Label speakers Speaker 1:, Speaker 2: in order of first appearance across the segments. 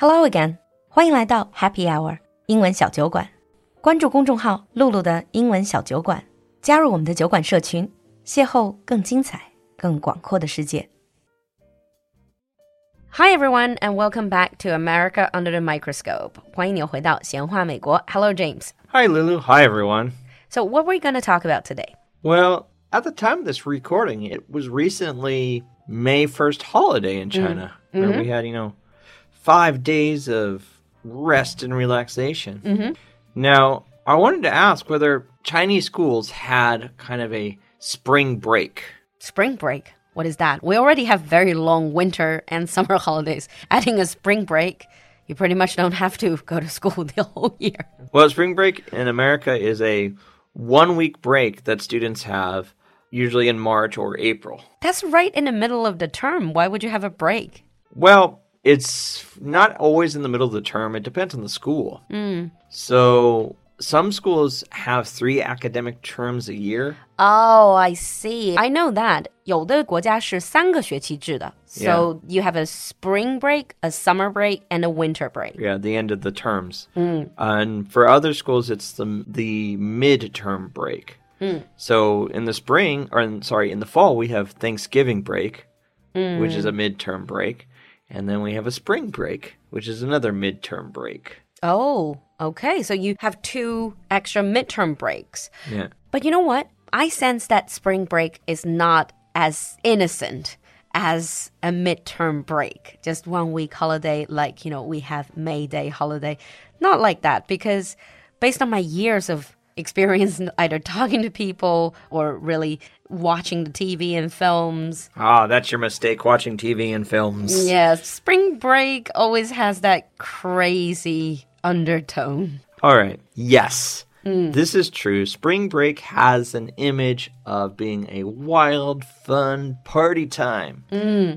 Speaker 1: Hello again，欢迎来到 Happy Hour 英文小酒馆。关注公众号“露露的英文小酒馆”，加入我们的酒馆社群，邂逅更精彩、更广阔的世界。Hi everyone and welcome back to America Under the microscope. 欢迎你回到闲话美国。Hello James.
Speaker 2: Hi Lulu. Hi everyone.
Speaker 1: So what are we going to talk about today?
Speaker 2: Well, at the time of this recording, it was recently May 1st holiday in China, mm -hmm. where we mm-hmm. had, you know five days of rest and relaxation. Mm-hmm. Now, I wanted to ask whether Chinese schools had kind of a spring break.
Speaker 1: Spring break. What is that? We already have very long winter and summer holidays. Adding a spring break, you pretty much don't have to go to school the whole year.
Speaker 2: Well, spring break in America is a one week break that students have usually in March or April.
Speaker 1: That's right in the middle of the term. Why would you have a break?
Speaker 2: Well, it's not always in the middle of the term. It depends on the school. So some schools have three academic terms a year.
Speaker 1: Oh, I see. I know that. 有的国家是三个学期制的. So you have a spring break, a summer break, and a winter break.
Speaker 2: Yeah, the end of the terms. And for other schools, it's the the midterm break. So in the spring, or in, sorry, in the fall, we have Thanksgiving break, which is a midterm break, and then we have a spring break, which is another midterm break.
Speaker 1: Oh, okay. So you have two extra midterm breaks.
Speaker 2: Yeah.
Speaker 1: But you know what? I sense that spring break is not as innocent as a midterm break. Just one week holiday, like, you know, we have May Day holiday. Not like that, because based on my years of experience either talking to people or really watching the TV and films,
Speaker 2: Ah, that's your mistake watching TV and films.
Speaker 1: yeah, spring break always has that crazy undertone.
Speaker 2: All right. Yes. This is true. Spring break has an image of being a wild, fun party time.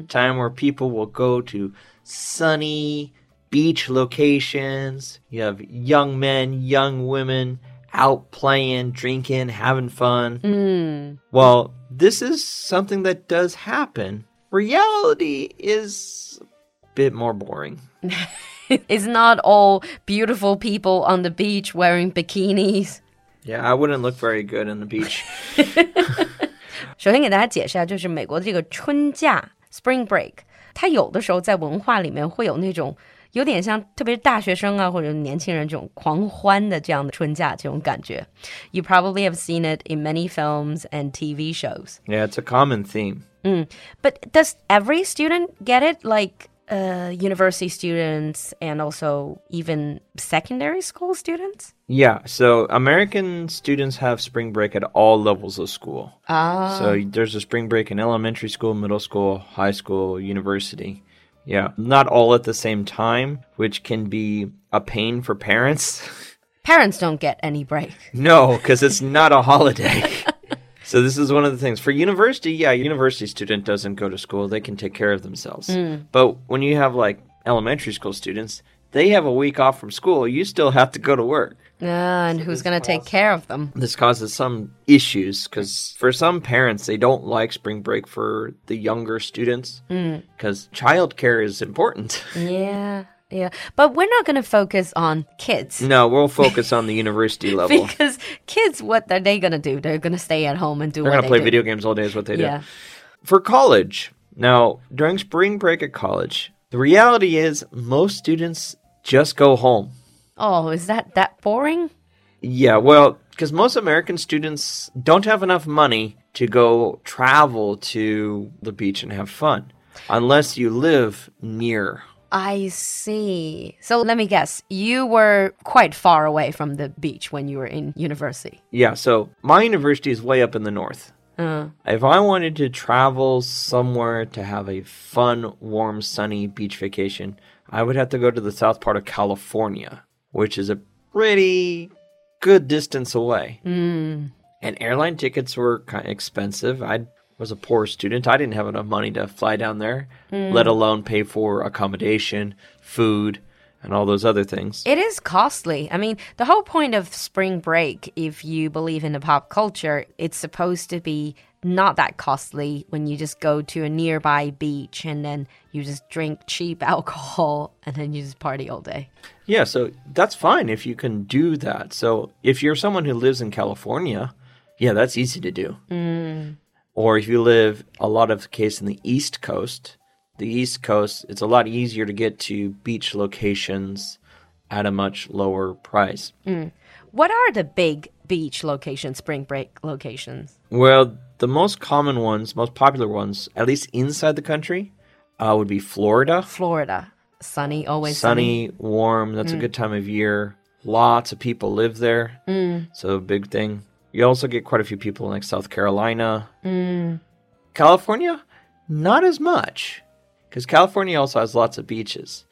Speaker 2: Time where people will go to sunny beach locations. You have young men, young women out playing, drinking, having fun. Well, this is something that does happen. Reality is a bit more boring.
Speaker 1: It's not all beautiful people on the beach wearing bikinis.
Speaker 2: Yeah, I wouldn't look very good on the beach.
Speaker 1: 首先给大家解释一下，就是美国的这个春假 （Spring Break），它有的时候在文化里面会有那种 有点像，特别是大学生啊或者年轻人这种狂欢的这样的春假这种感觉。You probably have seen it in many films and TV shows.
Speaker 2: Yeah, it's a common theme.
Speaker 1: But does every student get it? Like uh, university students and also even secondary school students?
Speaker 2: Yeah, so American students have spring break at all levels of school.
Speaker 1: Ah.
Speaker 2: So there's a spring break in elementary school, middle school, high school, university. Yeah, not all at the same time, which can be a pain for parents.
Speaker 1: Parents don't get any break.
Speaker 2: no, because it's not a holiday. so this is one of the things. For university, yeah, university student doesn't go to school. They can take care of themselves. Mm. But when you have like elementary school students, they have a week off from school. You still have to go to work.
Speaker 1: Ah, and who's going to take care of them?
Speaker 2: this causes some issues because for some parents they don't like spring break for the younger students because childcare is important
Speaker 1: Yeah, yeah. But we're not going to focus on kids.
Speaker 2: no we'll focus on the university level
Speaker 1: Because kids, what are they going to do? They're going to stay at home and do
Speaker 2: they're
Speaker 1: what
Speaker 2: going to
Speaker 1: they
Speaker 2: play
Speaker 1: do.
Speaker 2: video games all day is what they
Speaker 1: Yeah.
Speaker 2: do for college now during spring break at college the reality is most students just go home
Speaker 1: Oh, is that that boring?
Speaker 2: Yeah, well, because most American students don't have enough money to go travel to the beach and have fun unless you live near.
Speaker 1: I see. So let me guess. You were quite far away from the beach when you were in university.
Speaker 2: Yeah, so my university is way up in the north. Uh. If I wanted to travel somewhere to have a fun, warm, sunny beach vacation, I would have to go to the south part of California, which is a pretty good distance away. Hmm. And airline tickets were kind of expensive. I was a poor student. I didn't have enough money to fly down there, hmm. let alone pay for accommodation, food, and all those other things.
Speaker 1: It is costly. I mean, the whole point of spring break, if you believe in the pop culture, it's supposed to be not that costly when you just go to a nearby beach and then you just drink cheap alcohol and then you just party all day.
Speaker 2: Yeah, so that's fine if you can do that. So if you're someone who lives in California, yeah, that's easy to do. Mm. Or if you live a lot of the case in the East Coast, the East Coast, it's a lot easier to get to beach locations at a much lower price. Mm.
Speaker 1: What are the big beach locations, spring break locations?
Speaker 2: Well, the most common ones, most popular ones, at least inside the country, uh, would be Florida.
Speaker 1: Florida. Sunny, always sunny.
Speaker 2: Sunny, warm. That's a mm. good time of year. Lots of people live there. Mm. So, big thing. You also get quite a few people in like South Carolina. Mm. California, not as much. Because California also has lots of beaches.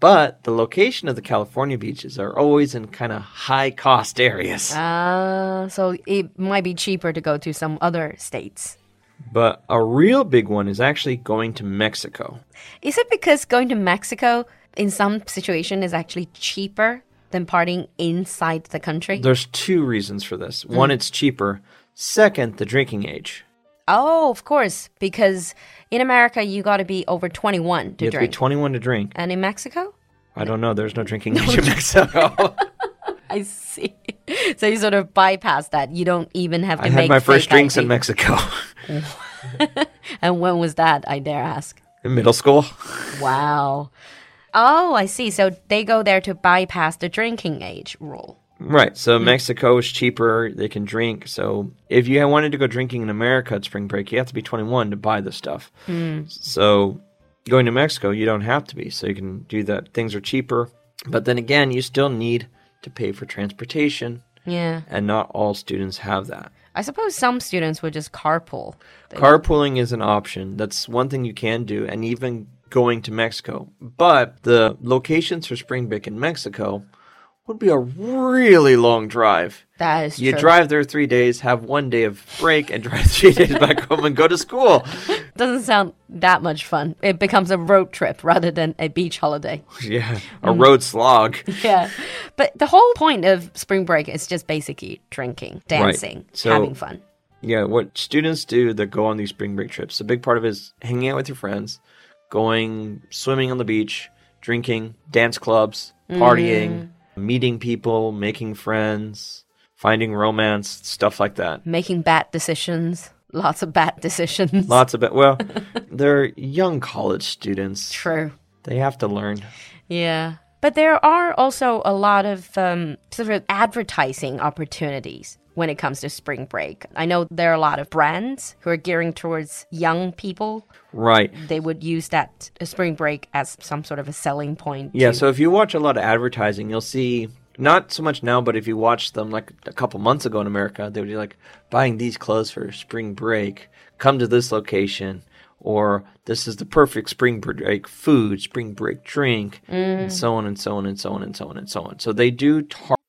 Speaker 2: But the location of the California beaches are always in kind of high cost areas.
Speaker 1: Uh, so it might be cheaper to go to some other states.
Speaker 2: But a real big one is actually going to Mexico.
Speaker 1: Is it because going to Mexico in some situation is actually cheaper than partying inside the country?
Speaker 2: There's two reasons for this. One, it's cheaper. Second, the drinking age.
Speaker 1: Oh, of course, because in America you got to be over 21 to
Speaker 2: You have to be
Speaker 1: drink.
Speaker 2: 21 to drink.
Speaker 1: and in Mexico?
Speaker 2: I don't know. There's no drinking age in Mexico.
Speaker 1: I see. So you sort of bypass that. You don't even have to
Speaker 2: I
Speaker 1: make
Speaker 2: had my first drinks in Mexico
Speaker 1: And when was that, I dare ask?
Speaker 2: in middle school.
Speaker 1: Wow. Oh, I see. So they go there to bypass the drinking age rule.
Speaker 2: Right. So mm-hmm. Mexico is cheaper. They can drink. So if you wanted to go drinking in America at spring break, you have to be 21 to buy the stuff. Mm. So going to Mexico, you don't have to be. So you can do that. Things are cheaper. But then again, you still need to pay for transportation.
Speaker 1: Yeah.
Speaker 2: And not all students have that.
Speaker 1: I suppose some students would just carpool.
Speaker 2: Carpooling is an option. That's one thing you can do, and even going to Mexico. But the locations for spring break in Mexico would be a really long drive.
Speaker 1: That is
Speaker 2: You
Speaker 1: true.
Speaker 2: drive there three days, have one day of break, and drive three days back home and go to school.
Speaker 1: Doesn't sound that much fun. It becomes a road trip rather than a beach holiday.
Speaker 2: Yeah, a mm. road slog.
Speaker 1: Yeah. But the whole point of spring break is just basically drinking, dancing,
Speaker 2: So-
Speaker 1: having fun.
Speaker 2: Yeah, what students do that go on these spring break trips, a big part of it is hanging out with your friends, going swimming on the beach, drinking, dance clubs, partying, mm. Meeting people, making friends, finding romance, stuff like that.
Speaker 1: Making bad decisions. Lots of bad decisions.
Speaker 2: Lots of bad. Well, they're young college students.
Speaker 1: True.
Speaker 2: They have to learn.
Speaker 1: Yeah. But there are also a lot of um, sort of advertising opportunities when it comes to spring break. I know there are a lot of brands who are gearing towards young people.
Speaker 2: Right.
Speaker 1: They would use that uh, spring break as some sort of a selling point.
Speaker 2: Yeah, so if you watch a lot of advertising, you'll see not so much now, but if you watch them like a couple months ago in America, they would be like buying these clothes for spring break, come to this location, or this is the perfect spring break food, spring break drink, and mm. so on and so on and so on and so on and so on. So they do target